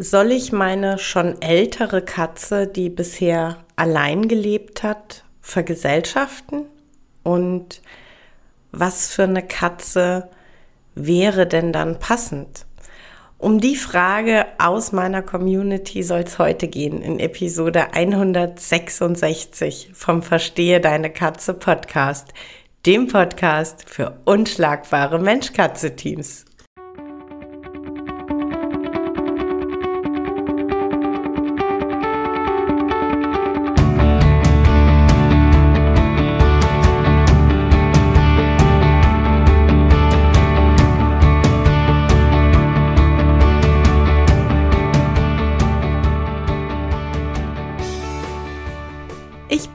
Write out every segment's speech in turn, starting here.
Soll ich meine schon ältere Katze, die bisher allein gelebt hat, vergesellschaften? Und was für eine Katze wäre denn dann passend? Um die Frage aus meiner Community soll es heute gehen in Episode 166 vom Verstehe deine Katze Podcast, dem Podcast für unschlagbare Mensch-Katze-Teams.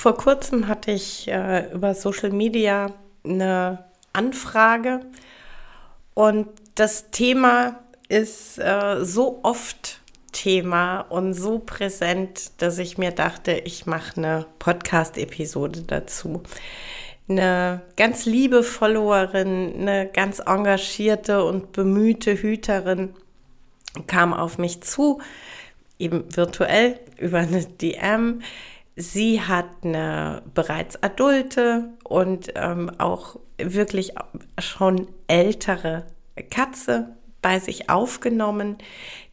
Vor kurzem hatte ich äh, über Social Media eine Anfrage und das Thema ist äh, so oft Thema und so präsent, dass ich mir dachte, ich mache eine Podcast-Episode dazu. Eine ganz liebe Followerin, eine ganz engagierte und bemühte Hüterin kam auf mich zu, eben virtuell über eine DM Sie hat eine bereits adulte und ähm, auch wirklich schon ältere Katze bei sich aufgenommen.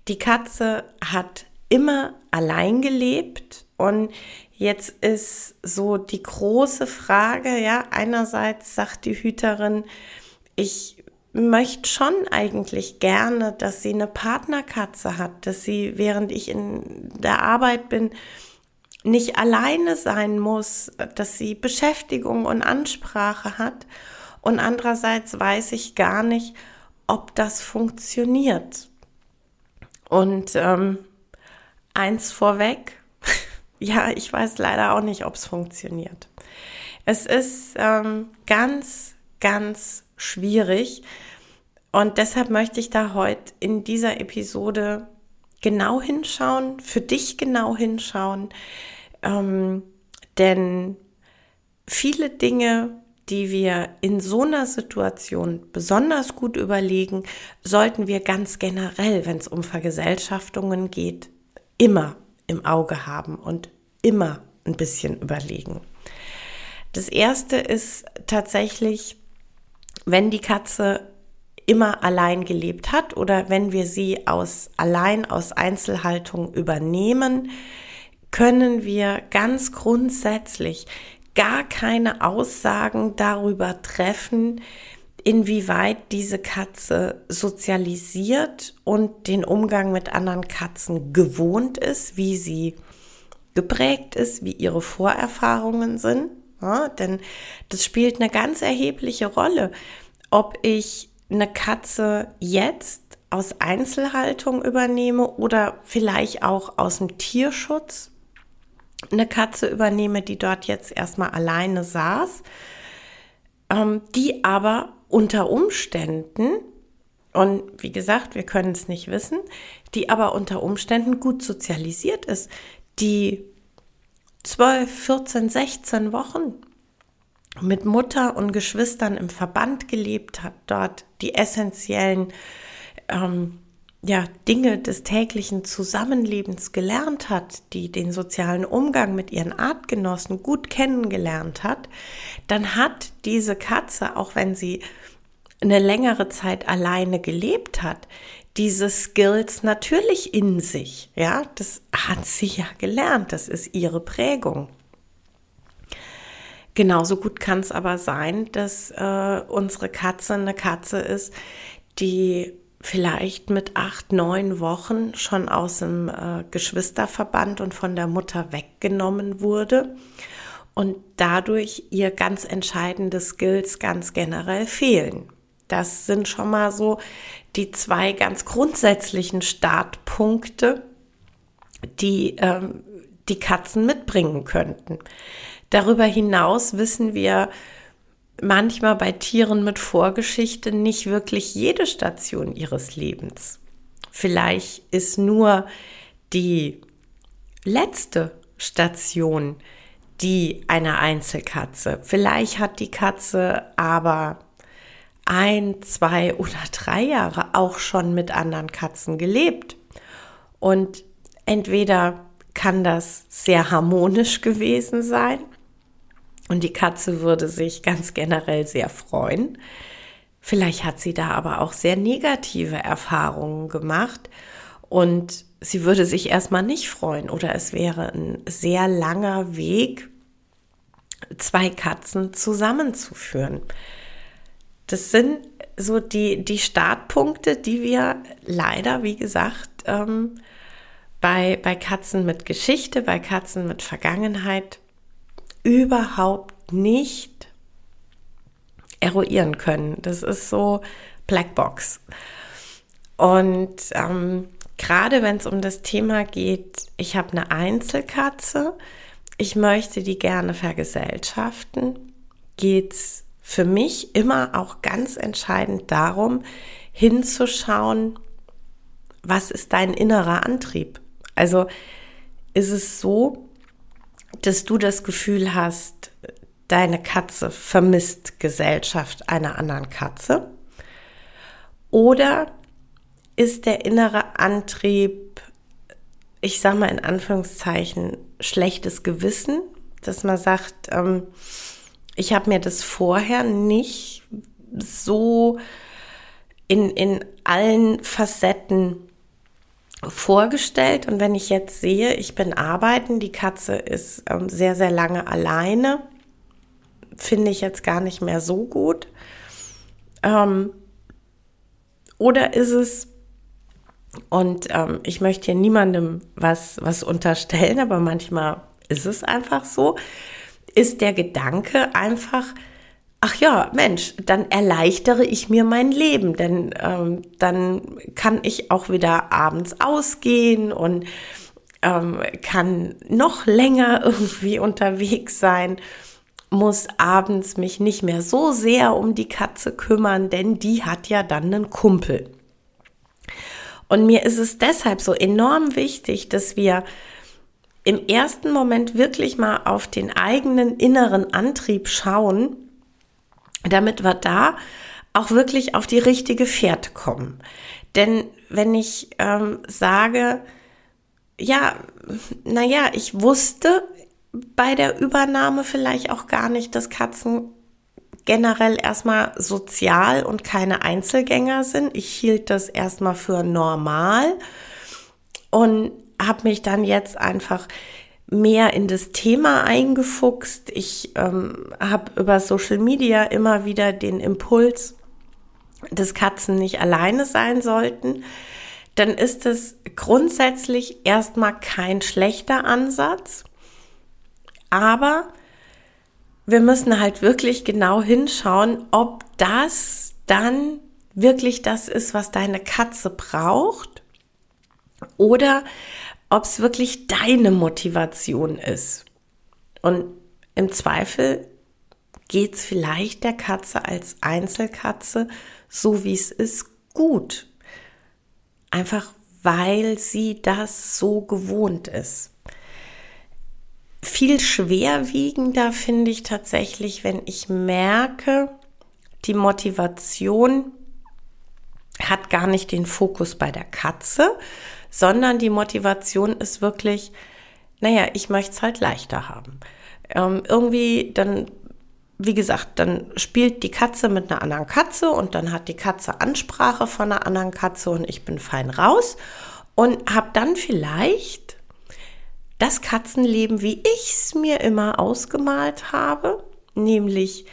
Die Katze hat immer allein gelebt und jetzt ist so die große Frage, ja, einerseits sagt die Hüterin, ich möchte schon eigentlich gerne, dass sie eine Partnerkatze hat, dass sie, während ich in der Arbeit bin, nicht alleine sein muss, dass sie Beschäftigung und Ansprache hat. Und andererseits weiß ich gar nicht, ob das funktioniert. Und ähm, eins vorweg, ja, ich weiß leider auch nicht, ob es funktioniert. Es ist ähm, ganz, ganz schwierig. Und deshalb möchte ich da heute in dieser Episode genau hinschauen, für dich genau hinschauen, ähm, denn viele Dinge, die wir in so einer Situation besonders gut überlegen, sollten wir ganz generell, wenn es um Vergesellschaftungen geht, immer im Auge haben und immer ein bisschen überlegen. Das erste ist tatsächlich, wenn die Katze immer allein gelebt hat oder wenn wir sie aus allein aus Einzelhaltung übernehmen, können wir ganz grundsätzlich gar keine Aussagen darüber treffen, inwieweit diese Katze sozialisiert und den Umgang mit anderen Katzen gewohnt ist, wie sie geprägt ist, wie ihre Vorerfahrungen sind. Ja, denn das spielt eine ganz erhebliche Rolle, ob ich eine Katze jetzt aus Einzelhaltung übernehme oder vielleicht auch aus dem Tierschutz eine Katze übernehme, die dort jetzt erstmal alleine saß, ähm, die aber unter Umständen, und wie gesagt, wir können es nicht wissen, die aber unter Umständen gut sozialisiert ist, die 12, 14, 16 Wochen mit Mutter und Geschwistern im Verband gelebt hat, dort die essentiellen ähm, ja, Dinge des täglichen Zusammenlebens gelernt hat, die den sozialen Umgang mit ihren Artgenossen gut kennengelernt hat, dann hat diese Katze, auch wenn sie eine längere Zeit alleine gelebt hat, diese Skills natürlich in sich. Ja, das hat sie ja gelernt. Das ist ihre Prägung. Genauso gut kann es aber sein, dass äh, unsere Katze eine Katze ist, die vielleicht mit acht, neun Wochen schon aus dem äh, Geschwisterverband und von der Mutter weggenommen wurde und dadurch ihr ganz entscheidende Skills ganz generell fehlen. Das sind schon mal so die zwei ganz grundsätzlichen Startpunkte, die ähm, die Katzen mitbringen könnten. Darüber hinaus wissen wir manchmal bei Tieren mit Vorgeschichte nicht wirklich jede Station ihres Lebens. Vielleicht ist nur die letzte Station die einer Einzelkatze. Vielleicht hat die Katze aber ein, zwei oder drei Jahre auch schon mit anderen Katzen gelebt. Und entweder kann das sehr harmonisch gewesen sein und die Katze würde sich ganz generell sehr freuen. Vielleicht hat sie da aber auch sehr negative Erfahrungen gemacht und sie würde sich erstmal nicht freuen oder es wäre ein sehr langer Weg, zwei Katzen zusammenzuführen. Das sind so die, die Startpunkte, die wir leider, wie gesagt, ähm, bei, bei Katzen mit Geschichte, bei Katzen mit Vergangenheit überhaupt nicht eruieren können. Das ist so Blackbox. Und ähm, gerade wenn es um das Thema geht, ich habe eine Einzelkatze, ich möchte die gerne vergesellschaften, geht es für mich immer auch ganz entscheidend darum, hinzuschauen, was ist dein innerer Antrieb? Also ist es so, dass du das Gefühl hast, deine Katze vermisst Gesellschaft einer anderen Katze? Oder ist der innere Antrieb, ich sage mal in Anführungszeichen, schlechtes Gewissen, dass man sagt, ähm, ich habe mir das vorher nicht so in, in allen Facetten vorgestellt. Und wenn ich jetzt sehe, ich bin arbeiten, die Katze ist ähm, sehr, sehr lange alleine, finde ich jetzt gar nicht mehr so gut. Ähm, oder ist es, und ähm, ich möchte hier niemandem was, was unterstellen, aber manchmal ist es einfach so, ist der Gedanke einfach, ach ja, Mensch, dann erleichtere ich mir mein Leben, denn ähm, dann kann ich auch wieder abends ausgehen und ähm, kann noch länger irgendwie unterwegs sein, muss abends mich nicht mehr so sehr um die Katze kümmern, denn die hat ja dann einen Kumpel. Und mir ist es deshalb so enorm wichtig, dass wir im ersten Moment wirklich mal auf den eigenen inneren Antrieb schauen, damit wir da auch wirklich auf die richtige Fährte kommen. Denn wenn ich ähm, sage, ja, naja, ich wusste bei der Übernahme vielleicht auch gar nicht, dass Katzen generell erstmal sozial und keine Einzelgänger sind. Ich hielt das erstmal für normal und habe mich dann jetzt einfach mehr in das Thema eingefuchst. Ich ähm, habe über Social Media immer wieder den Impuls, dass Katzen nicht alleine sein sollten. Dann ist es grundsätzlich erstmal kein schlechter Ansatz. Aber wir müssen halt wirklich genau hinschauen, ob das dann wirklich das ist, was deine Katze braucht oder ob es wirklich deine Motivation ist. Und im Zweifel geht es vielleicht der Katze als Einzelkatze, so wie es ist, gut. Einfach weil sie das so gewohnt ist viel schwerwiegender finde ich tatsächlich, wenn ich merke, die Motivation hat gar nicht den Fokus bei der Katze, sondern die Motivation ist wirklich, naja, ich möchte es halt leichter haben. Ähm, irgendwie dann, wie gesagt, dann spielt die Katze mit einer anderen Katze und dann hat die Katze Ansprache von einer anderen Katze und ich bin fein raus und habe dann vielleicht das Katzenleben, wie ich es mir immer ausgemalt habe, nämlich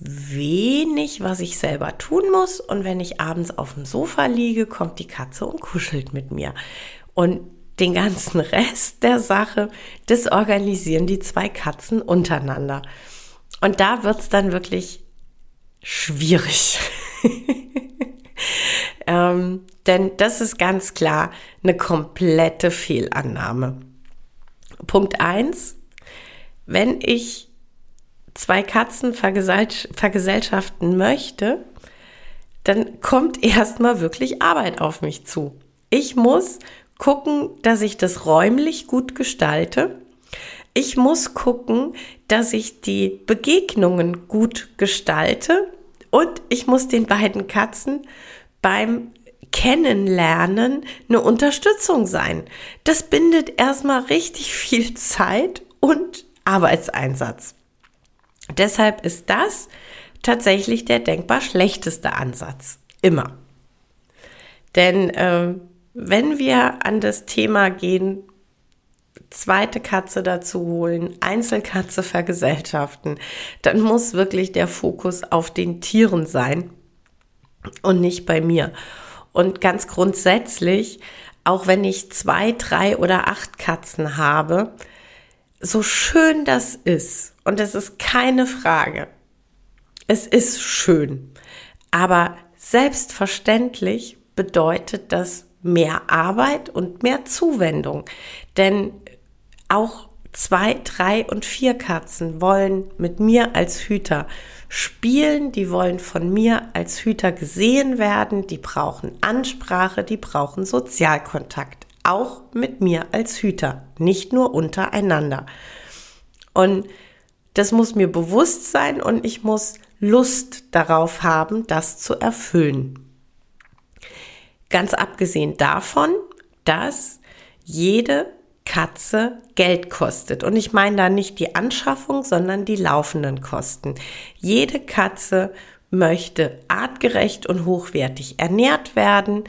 wenig, was ich selber tun muss. Und wenn ich abends auf dem Sofa liege, kommt die Katze und kuschelt mit mir. Und den ganzen Rest der Sache, das organisieren die zwei Katzen untereinander. Und da wird's dann wirklich schwierig. ähm, denn das ist ganz klar eine komplette Fehlannahme. Punkt eins: Wenn ich zwei Katzen vergesellschaften möchte, dann kommt erstmal wirklich Arbeit auf mich zu. Ich muss gucken, dass ich das räumlich gut gestalte. Ich muss gucken, dass ich die Begegnungen gut gestalte und ich muss den beiden Katzen beim Kennenlernen eine Unterstützung sein. Das bindet erstmal richtig viel Zeit und Arbeitseinsatz. Deshalb ist das tatsächlich der denkbar schlechteste Ansatz. Immer. Denn äh, wenn wir an das Thema gehen, zweite Katze dazu holen, Einzelkatze vergesellschaften, dann muss wirklich der Fokus auf den Tieren sein und nicht bei mir. Und ganz grundsätzlich, auch wenn ich zwei, drei oder acht Katzen habe, so schön das ist, und es ist keine Frage, es ist schön, aber selbstverständlich bedeutet das mehr Arbeit und mehr Zuwendung. Denn auch zwei, drei und vier Katzen wollen mit mir als Hüter spielen, die wollen von mir als Hüter gesehen werden, die brauchen Ansprache, die brauchen Sozialkontakt, auch mit mir als Hüter, nicht nur untereinander. Und das muss mir bewusst sein und ich muss Lust darauf haben, das zu erfüllen. Ganz abgesehen davon, dass jede Katze Geld kostet. Und ich meine da nicht die Anschaffung, sondern die laufenden Kosten. Jede Katze möchte artgerecht und hochwertig ernährt werden.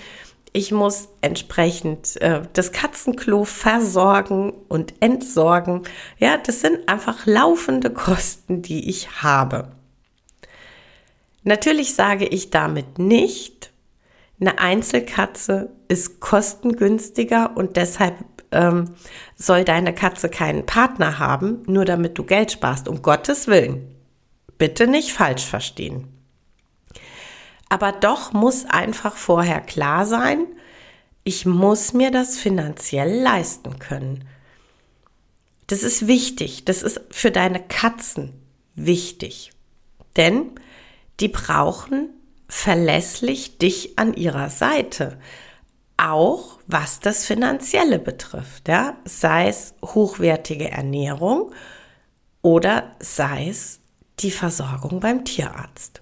Ich muss entsprechend äh, das Katzenklo versorgen und entsorgen. Ja, das sind einfach laufende Kosten, die ich habe. Natürlich sage ich damit nicht, eine Einzelkatze ist kostengünstiger und deshalb ähm, soll deine Katze keinen Partner haben, nur damit du Geld sparst. Um Gottes Willen. Bitte nicht falsch verstehen. Aber doch muss einfach vorher klar sein, ich muss mir das finanziell leisten können. Das ist wichtig. Das ist für deine Katzen wichtig. Denn die brauchen verlässlich dich an ihrer Seite auch was das Finanzielle betrifft, ja, sei es hochwertige Ernährung oder sei es die Versorgung beim Tierarzt.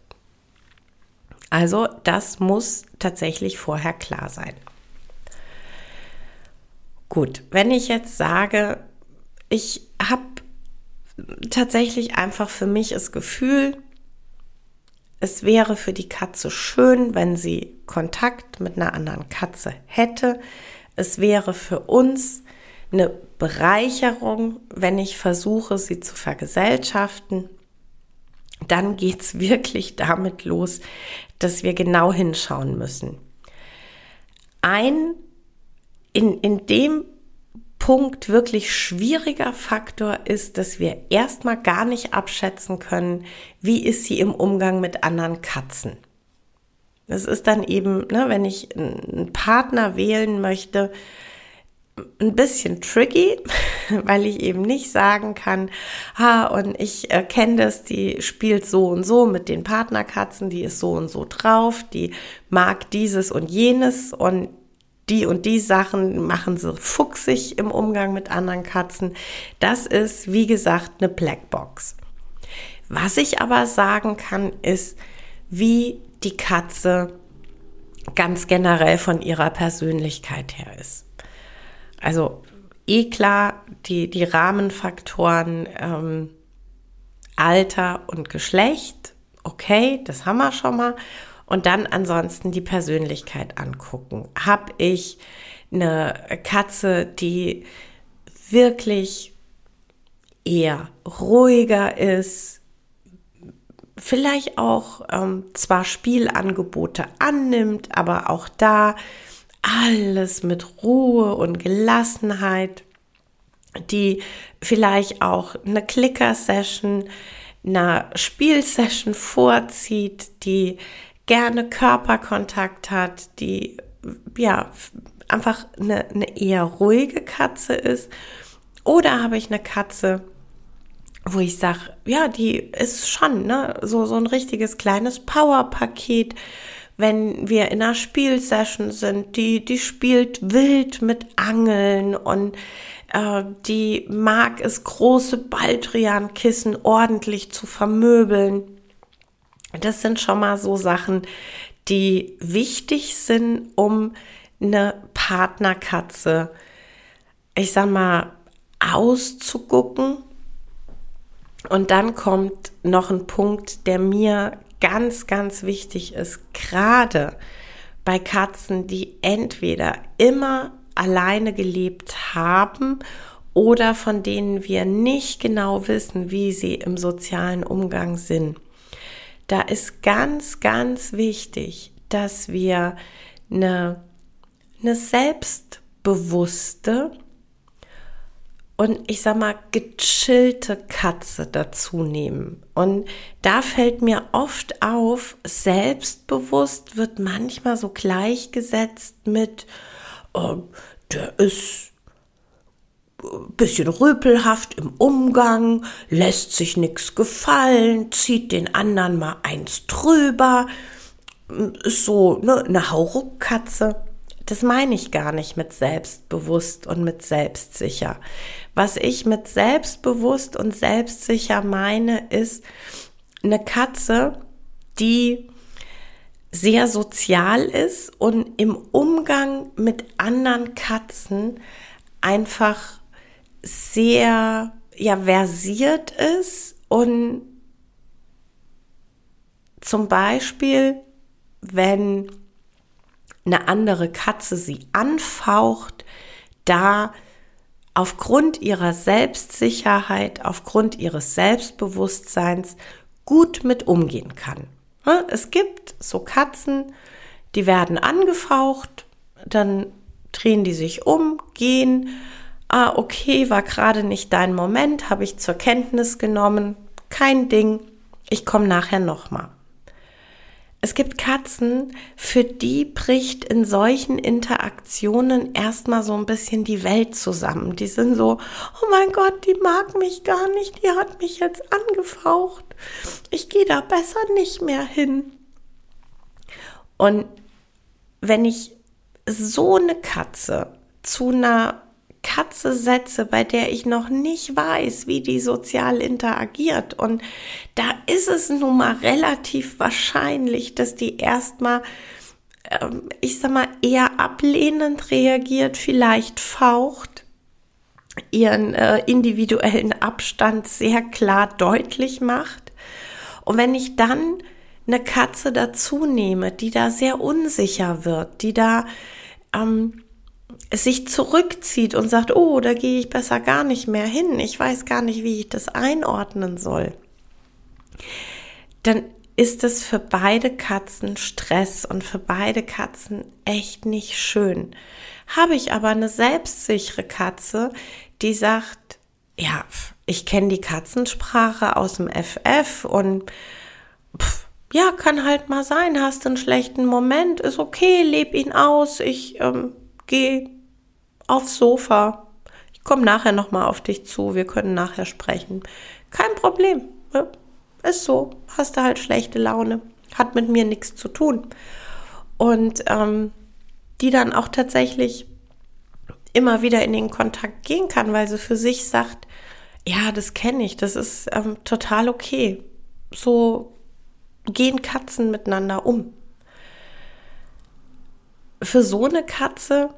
Also das muss tatsächlich vorher klar sein. Gut, wenn ich jetzt sage, ich habe tatsächlich einfach für mich das Gefühl, es wäre für die Katze schön, wenn sie Kontakt mit einer anderen Katze hätte. Es wäre für uns eine Bereicherung, wenn ich versuche, sie zu vergesellschaften. Dann geht es wirklich damit los, dass wir genau hinschauen müssen. Ein in, in dem Punkt wirklich schwieriger Faktor ist, dass wir erstmal gar nicht abschätzen können, wie ist sie im Umgang mit anderen Katzen. Das ist dann eben, ne, wenn ich einen Partner wählen möchte, ein bisschen tricky, weil ich eben nicht sagen kann, ha, und ich äh, kenne das, die spielt so und so mit den Partnerkatzen, die ist so und so drauf, die mag dieses und jenes und die und die Sachen machen sie fuchsig im Umgang mit anderen Katzen. Das ist, wie gesagt, eine Blackbox. Was ich aber sagen kann, ist, wie die Katze ganz generell von ihrer Persönlichkeit her ist. Also eh klar, die, die Rahmenfaktoren ähm, Alter und Geschlecht, okay, das haben wir schon mal und dann ansonsten die Persönlichkeit angucken. Hab ich eine Katze, die wirklich eher ruhiger ist, vielleicht auch ähm, zwar Spielangebote annimmt, aber auch da alles mit Ruhe und Gelassenheit, die vielleicht auch eine Clicker-Session, eine Spielsession vorzieht, die gerne Körperkontakt hat, die ja einfach eine, eine eher ruhige Katze ist. Oder habe ich eine Katze, wo ich sage, ja, die ist schon ne, so, so ein richtiges kleines Powerpaket. Wenn wir in einer Spielsession sind, die, die spielt wild mit Angeln und äh, die mag es, große Baldriankissen ordentlich zu vermöbeln. Das sind schon mal so Sachen, die wichtig sind, um eine Partnerkatze, ich sag mal, auszugucken. Und dann kommt noch ein Punkt, der mir ganz, ganz wichtig ist, gerade bei Katzen, die entweder immer alleine gelebt haben oder von denen wir nicht genau wissen, wie sie im sozialen Umgang sind. Da ist ganz, ganz wichtig, dass wir eine, eine selbstbewusste und ich sag mal gechillte Katze dazu nehmen. Und da fällt mir oft auf, selbstbewusst wird manchmal so gleichgesetzt mit, oh, der ist ein bisschen rüpelhaft im Umgang, lässt sich nichts gefallen, zieht den anderen mal eins drüber, ist so ne, eine Hauruckkatze. Das meine ich gar nicht mit selbstbewusst und mit selbstsicher. Was ich mit selbstbewusst und selbstsicher meine, ist eine Katze, die sehr sozial ist und im Umgang mit anderen Katzen einfach sehr ja versiert ist und zum Beispiel, wenn eine andere Katze sie anfaucht, da aufgrund ihrer Selbstsicherheit, aufgrund ihres Selbstbewusstseins gut mit umgehen kann. Es gibt so Katzen, die werden angefaucht, dann drehen die sich um, gehen. Ah, okay, war gerade nicht dein Moment, habe ich zur Kenntnis genommen. Kein Ding, ich komme nachher nochmal. Es gibt Katzen, für die bricht in solchen Interaktionen erstmal so ein bisschen die Welt zusammen. Die sind so, oh mein Gott, die mag mich gar nicht, die hat mich jetzt angefaucht. Ich gehe da besser nicht mehr hin. Und wenn ich so eine Katze zu einer Katze setze, bei der ich noch nicht weiß, wie die sozial interagiert. Und da ist es nun mal relativ wahrscheinlich, dass die erstmal, ähm, ich sag mal, eher ablehnend reagiert, vielleicht faucht, ihren äh, individuellen Abstand sehr klar deutlich macht. Und wenn ich dann eine Katze dazu nehme, die da sehr unsicher wird, die da ähm, sich zurückzieht und sagt, oh, da gehe ich besser gar nicht mehr hin, ich weiß gar nicht, wie ich das einordnen soll, dann ist es für beide Katzen Stress und für beide Katzen echt nicht schön. Habe ich aber eine selbstsichere Katze, die sagt, ja, ich kenne die Katzensprache aus dem FF und pff, ja, kann halt mal sein, hast einen schlechten Moment, ist okay, leb ihn aus, ich ähm, geh aufs Sofa. Ich komme nachher nochmal auf dich zu. Wir können nachher sprechen. Kein Problem. Ne? Ist so. Hast du halt schlechte Laune. Hat mit mir nichts zu tun. Und ähm, die dann auch tatsächlich immer wieder in den Kontakt gehen kann, weil sie für sich sagt, ja, das kenne ich, das ist ähm, total okay. So gehen Katzen miteinander um für so eine Katze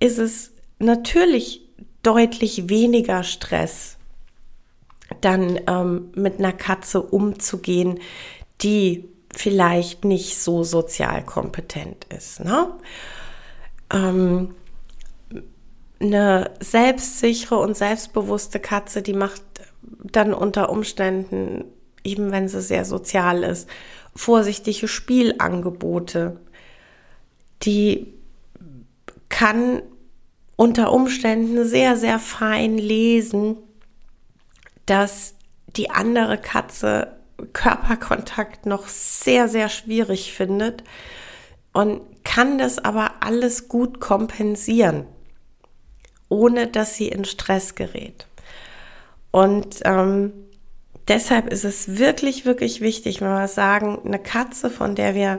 ist es natürlich deutlich weniger Stress, dann ähm, mit einer Katze umzugehen, die vielleicht nicht so sozial kompetent ist. Ne? Ähm, eine selbstsichere und selbstbewusste Katze, die macht dann unter Umständen, eben wenn sie sehr sozial ist, vorsichtige Spielangebote die kann unter Umständen sehr, sehr fein lesen, dass die andere Katze Körperkontakt noch sehr, sehr schwierig findet und kann das aber alles gut kompensieren, ohne dass sie in Stress gerät. Und ähm, deshalb ist es wirklich, wirklich wichtig, wenn wir sagen, eine Katze, von der wir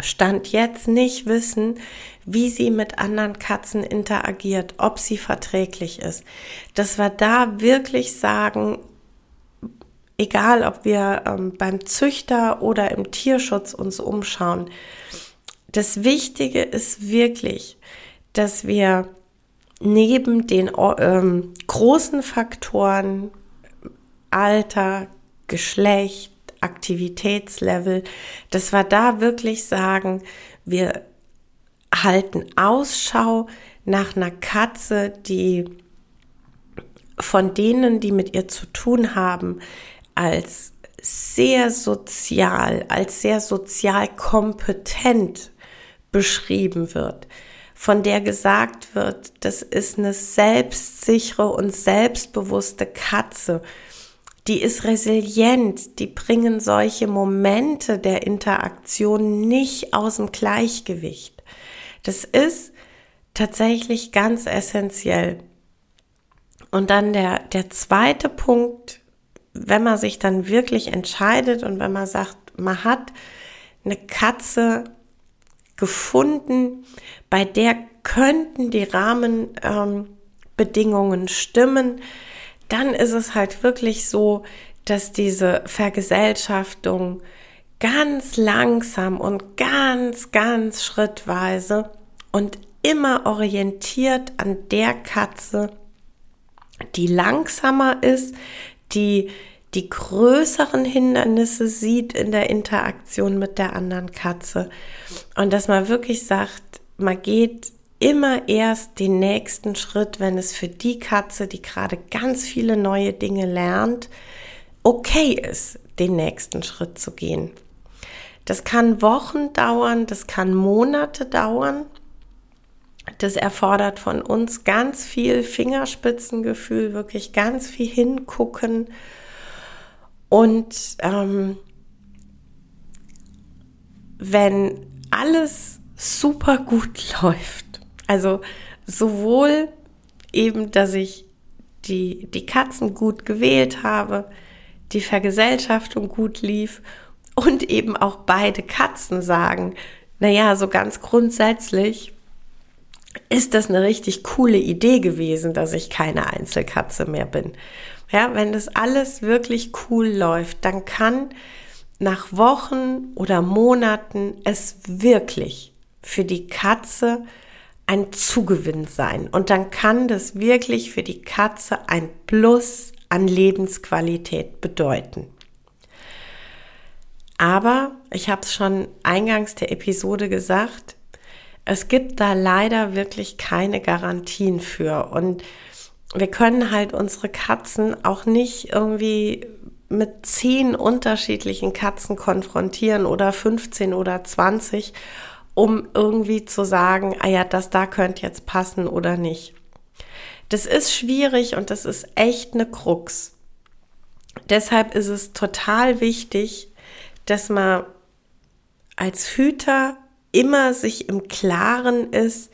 Stand jetzt nicht wissen, wie sie mit anderen Katzen interagiert, ob sie verträglich ist, dass wir da wirklich sagen, egal ob wir ähm, beim Züchter oder im Tierschutz uns umschauen, das Wichtige ist wirklich, dass wir neben den ähm, großen Faktoren Alter, Geschlecht, Aktivitätslevel, dass wir da wirklich sagen, wir halten Ausschau nach einer Katze, die von denen, die mit ihr zu tun haben, als sehr sozial, als sehr sozial kompetent beschrieben wird, von der gesagt wird, das ist eine selbstsichere und selbstbewusste Katze, die ist resilient, die bringen solche Momente der Interaktion nicht aus dem Gleichgewicht. Das ist tatsächlich ganz essentiell. Und dann der, der zweite Punkt, wenn man sich dann wirklich entscheidet und wenn man sagt, man hat eine Katze gefunden, bei der könnten die Rahmenbedingungen ähm, stimmen, dann ist es halt wirklich so, dass diese Vergesellschaftung ganz langsam und ganz, ganz schrittweise und immer orientiert an der Katze, die langsamer ist, die die größeren Hindernisse sieht in der Interaktion mit der anderen Katze. Und dass man wirklich sagt, man geht immer erst den nächsten Schritt, wenn es für die Katze, die gerade ganz viele neue Dinge lernt, okay ist, den nächsten Schritt zu gehen. Das kann Wochen dauern, das kann Monate dauern. Das erfordert von uns ganz viel Fingerspitzengefühl, wirklich ganz viel hingucken. Und ähm, wenn alles super gut läuft, also sowohl eben, dass ich die, die Katzen gut gewählt habe, die Vergesellschaftung gut lief und eben auch beide Katzen sagen, naja, so ganz grundsätzlich ist das eine richtig coole Idee gewesen, dass ich keine Einzelkatze mehr bin. Ja, wenn das alles wirklich cool läuft, dann kann nach Wochen oder Monaten es wirklich für die Katze ein Zugewinn sein. Und dann kann das wirklich für die Katze ein Plus an Lebensqualität bedeuten. Aber ich habe es schon eingangs der Episode gesagt, es gibt da leider wirklich keine Garantien für. Und wir können halt unsere Katzen auch nicht irgendwie mit zehn unterschiedlichen Katzen konfrontieren oder 15 oder 20 um irgendwie zu sagen, ah ja, das da könnte jetzt passen oder nicht. Das ist schwierig und das ist echt eine Krux. Deshalb ist es total wichtig, dass man als Hüter immer sich im Klaren ist,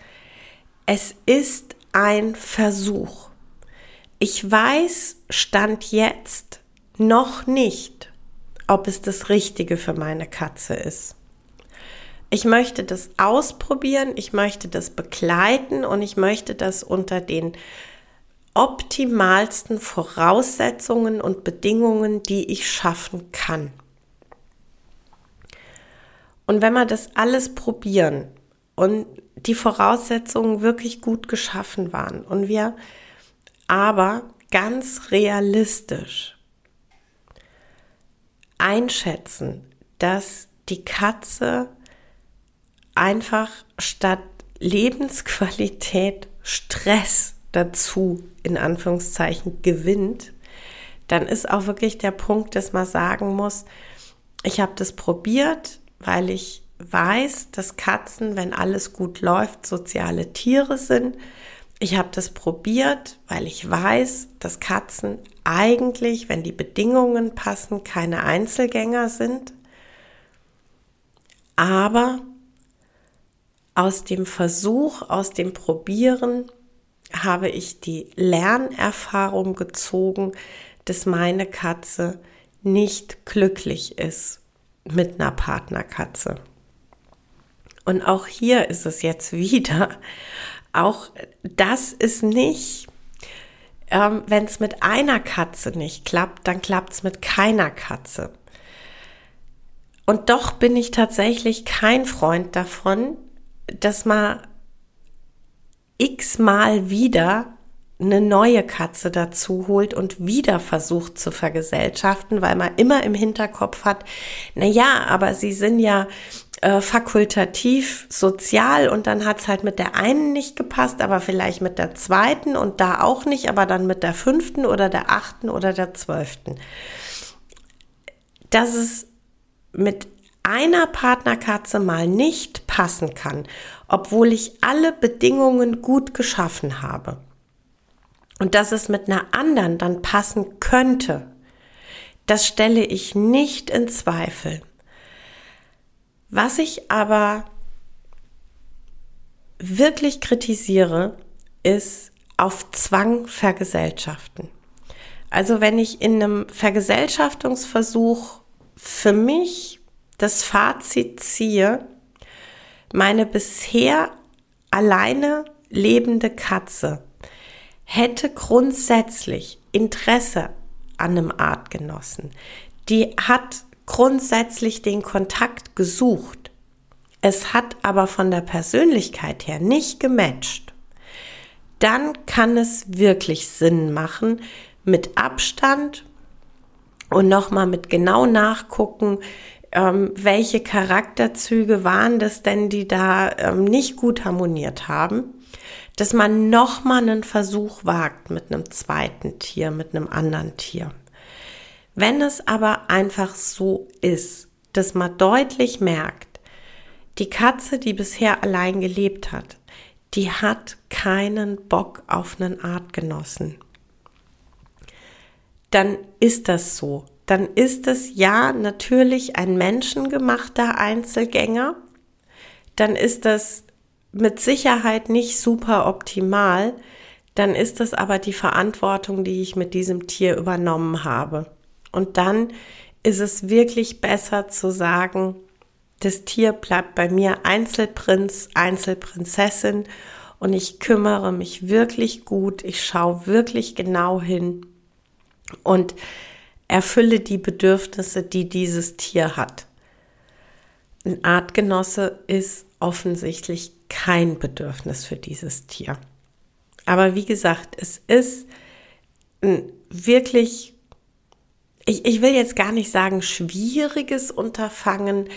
es ist ein Versuch. Ich weiß, stand jetzt noch nicht, ob es das Richtige für meine Katze ist. Ich möchte das ausprobieren, ich möchte das begleiten und ich möchte das unter den optimalsten Voraussetzungen und Bedingungen, die ich schaffen kann. Und wenn wir das alles probieren und die Voraussetzungen wirklich gut geschaffen waren und wir aber ganz realistisch einschätzen, dass die Katze einfach statt Lebensqualität Stress dazu in Anführungszeichen gewinnt, dann ist auch wirklich der Punkt, dass man sagen muss, ich habe das probiert, weil ich weiß, dass Katzen, wenn alles gut läuft, soziale Tiere sind. Ich habe das probiert, weil ich weiß, dass Katzen eigentlich, wenn die Bedingungen passen, keine Einzelgänger sind. Aber aus dem Versuch, aus dem Probieren habe ich die Lernerfahrung gezogen, dass meine Katze nicht glücklich ist mit einer Partnerkatze. Und auch hier ist es jetzt wieder, auch das ist nicht, ähm, wenn es mit einer Katze nicht klappt, dann klappt es mit keiner Katze. Und doch bin ich tatsächlich kein Freund davon, dass man x-mal wieder eine neue Katze dazu holt und wieder versucht zu vergesellschaften, weil man immer im Hinterkopf hat, na ja, aber sie sind ja äh, fakultativ sozial und dann hat's halt mit der einen nicht gepasst, aber vielleicht mit der zweiten und da auch nicht, aber dann mit der fünften oder der achten oder der zwölften. Dass es mit einer Partnerkatze mal nicht passen kann, obwohl ich alle Bedingungen gut geschaffen habe. Und dass es mit einer anderen dann passen könnte, das stelle ich nicht in Zweifel. Was ich aber wirklich kritisiere, ist auf Zwang vergesellschaften. Also wenn ich in einem Vergesellschaftungsversuch für mich das Fazit ziehe, meine bisher alleine lebende Katze hätte grundsätzlich Interesse an einem Artgenossen. Die hat grundsätzlich den Kontakt gesucht. Es hat aber von der Persönlichkeit her nicht gematcht. Dann kann es wirklich Sinn machen, mit Abstand und nochmal mit genau nachgucken, ähm, welche Charakterzüge waren das denn, die da ähm, nicht gut harmoniert haben, dass man nochmal einen Versuch wagt mit einem zweiten Tier, mit einem anderen Tier. Wenn es aber einfach so ist, dass man deutlich merkt, die Katze, die bisher allein gelebt hat, die hat keinen Bock auf einen Artgenossen. Dann ist das so dann ist es ja natürlich ein menschengemachter Einzelgänger. Dann ist das mit Sicherheit nicht super optimal. Dann ist es aber die Verantwortung, die ich mit diesem Tier übernommen habe. Und dann ist es wirklich besser zu sagen, das Tier bleibt bei mir Einzelprinz, Einzelprinzessin und ich kümmere mich wirklich gut, ich schaue wirklich genau hin. Und Erfülle die Bedürfnisse, die dieses Tier hat. Ein Artgenosse ist offensichtlich kein Bedürfnis für dieses Tier. Aber wie gesagt, es ist ein wirklich, ich, ich will jetzt gar nicht sagen schwieriges Unterfangen,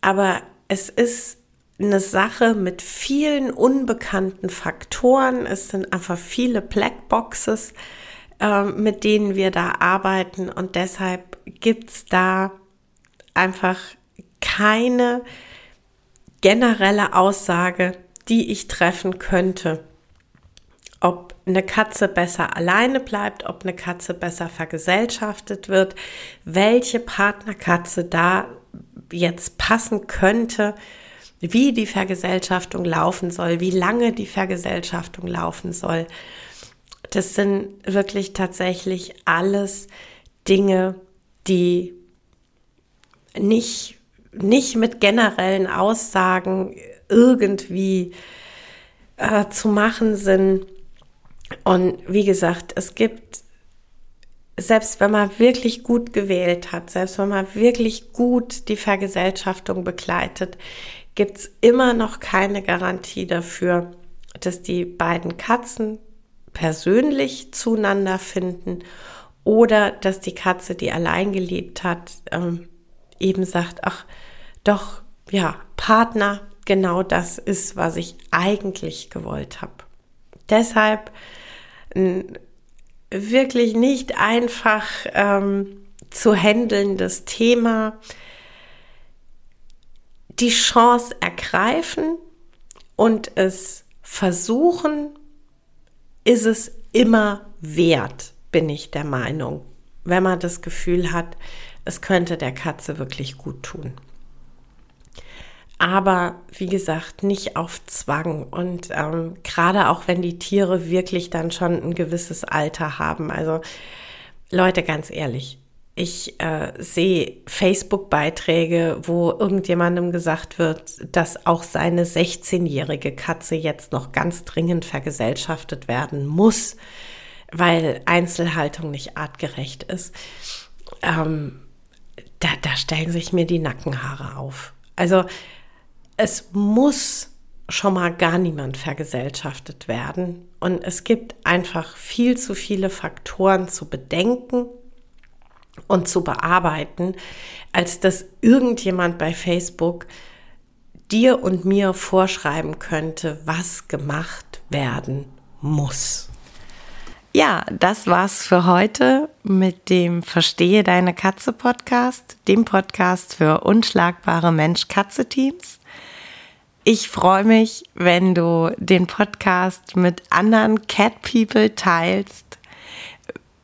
aber es ist eine Sache mit vielen unbekannten Faktoren. Es sind einfach viele Blackboxes. Ähm, mit denen wir da arbeiten. Und deshalb gibt's da einfach keine generelle Aussage, die ich treffen könnte. Ob eine Katze besser alleine bleibt, ob eine Katze besser vergesellschaftet wird, welche Partnerkatze da jetzt passen könnte, wie die Vergesellschaftung laufen soll, wie lange die Vergesellschaftung laufen soll. Das sind wirklich tatsächlich alles Dinge, die nicht, nicht mit generellen Aussagen irgendwie äh, zu machen sind. Und wie gesagt, es gibt, selbst wenn man wirklich gut gewählt hat, selbst wenn man wirklich gut die Vergesellschaftung begleitet, gibt es immer noch keine Garantie dafür, dass die beiden Katzen persönlich zueinander finden oder dass die Katze, die allein gelebt hat, ähm, eben sagt, ach doch, ja, Partner, genau das ist, was ich eigentlich gewollt habe. Deshalb wirklich nicht einfach ähm, zu handelndes Thema. die Chance ergreifen und es versuchen, ist es immer wert, bin ich der Meinung, wenn man das Gefühl hat, es könnte der Katze wirklich gut tun. Aber wie gesagt, nicht auf Zwang und ähm, gerade auch wenn die Tiere wirklich dann schon ein gewisses Alter haben. Also Leute, ganz ehrlich, ich äh, sehe Facebook-Beiträge, wo irgendjemandem gesagt wird, dass auch seine 16-jährige Katze jetzt noch ganz dringend vergesellschaftet werden muss, weil Einzelhaltung nicht artgerecht ist. Ähm, da, da stellen sich mir die Nackenhaare auf. Also es muss schon mal gar niemand vergesellschaftet werden. Und es gibt einfach viel zu viele Faktoren zu bedenken und zu bearbeiten, als dass irgendjemand bei Facebook dir und mir vorschreiben könnte, was gemacht werden muss. Ja, das war's für heute mit dem Verstehe deine Katze Podcast, dem Podcast für unschlagbare Mensch-Katze-Teams. Ich freue mich, wenn du den Podcast mit anderen Cat People teilst